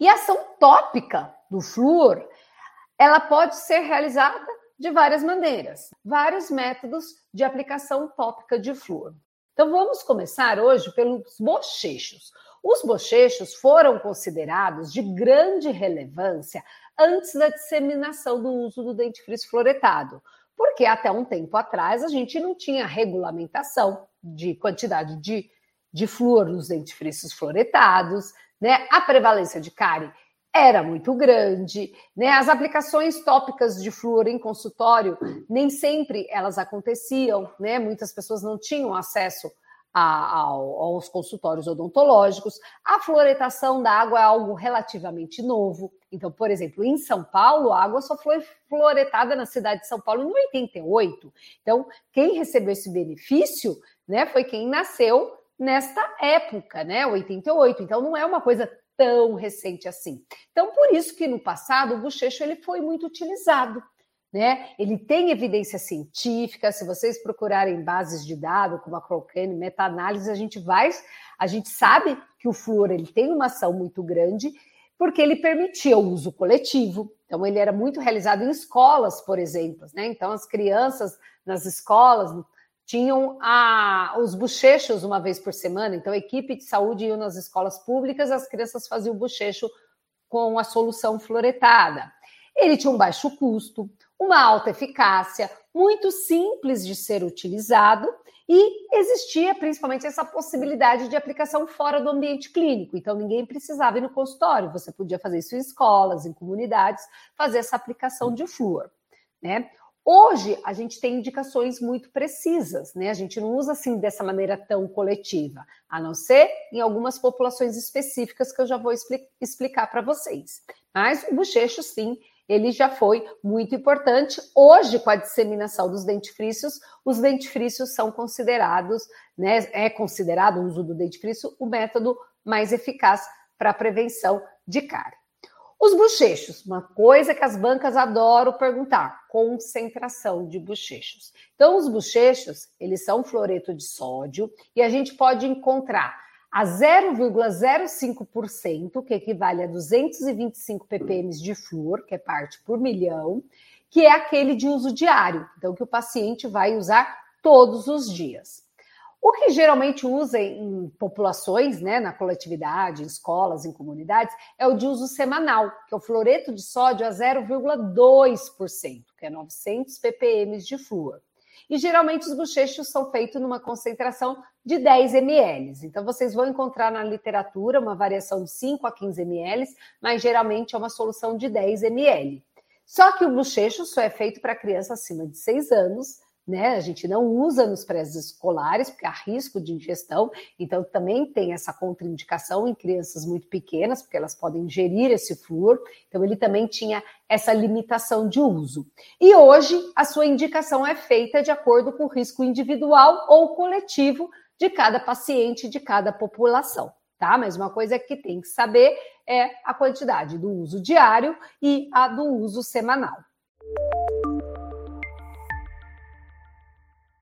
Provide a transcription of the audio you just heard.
E a ação tópica do flúor, ela pode ser realizada de várias maneiras, vários métodos de aplicação tópica de flúor. Então vamos começar hoje pelos bochechos. Os bochechos foram considerados de grande relevância antes da disseminação do uso do dentifrício fluoretado, porque até um tempo atrás a gente não tinha regulamentação de quantidade de, de flúor nos dentifrícios fluoretados, né? A prevalência de cárie era muito grande, né? As aplicações tópicas de flúor em consultório nem sempre elas aconteciam, né? Muitas pessoas não tinham acesso a, aos consultórios odontológicos. A fluoretação da água é algo relativamente novo. Então, por exemplo, em São Paulo, a água só foi fluoretada na cidade de São Paulo em 88. Então, quem recebeu esse benefício, né, foi quem nasceu nesta época, né, 88. Então, não é uma coisa tão recente assim. Então, por isso que no passado o bochecho ele foi muito utilizado. Né? Ele tem evidência científica. Se vocês procurarem bases de dados como a Cochrane, meta-análise, a gente vai, a gente sabe que o flúor ele tem uma ação muito grande porque ele permitia o uso coletivo. Então ele era muito realizado em escolas, por exemplo, né? Então as crianças nas escolas tinham a, os bochechos uma vez por semana. Então a equipe de saúde ia nas escolas públicas, as crianças faziam o bochecho com a solução fluoretada. Ele tinha um baixo custo, uma alta eficácia, muito simples de ser utilizado e existia principalmente essa possibilidade de aplicação fora do ambiente clínico. Então, ninguém precisava ir no consultório, você podia fazer isso em escolas, em comunidades, fazer essa aplicação de flúor. Né? Hoje, a gente tem indicações muito precisas, né? A gente não usa assim dessa maneira tão coletiva, a não ser em algumas populações específicas que eu já vou explicar para vocês. Mas o bochecho, sim, ele já foi muito importante. Hoje, com a disseminação dos dentifrícios, os dentifrícios são considerados, né, é considerado o uso do dentifrício o método mais eficaz para a prevenção de cárie. Os bochechos, uma coisa que as bancas adoram perguntar, concentração de bochechos. Então, os bochechos, eles são fluoreto de sódio e a gente pode encontrar a 0,05%, que equivale a 225 ppm de flúor, que é parte por milhão, que é aquele de uso diário, então que o paciente vai usar todos os dias. O que geralmente usa em populações, né, na coletividade, em escolas, em comunidades, é o de uso semanal, que é o fluoreto de sódio a 0,2%, que é 900 ppm de flúor. E geralmente os bochechos são feitos numa concentração de 10 ml. Então vocês vão encontrar na literatura uma variação de 5 a 15 ml, mas geralmente é uma solução de 10 ml. Só que o bochecho só é feito para criança acima de 6 anos né? A gente não usa nos pré-escolares, porque há risco de ingestão, então também tem essa contraindicação em crianças muito pequenas, porque elas podem ingerir esse flúor, então ele também tinha essa limitação de uso. E hoje a sua indicação é feita de acordo com o risco individual ou coletivo de cada paciente, de cada população. Tá? Mas uma coisa que tem que saber é a quantidade do uso diário e a do uso semanal.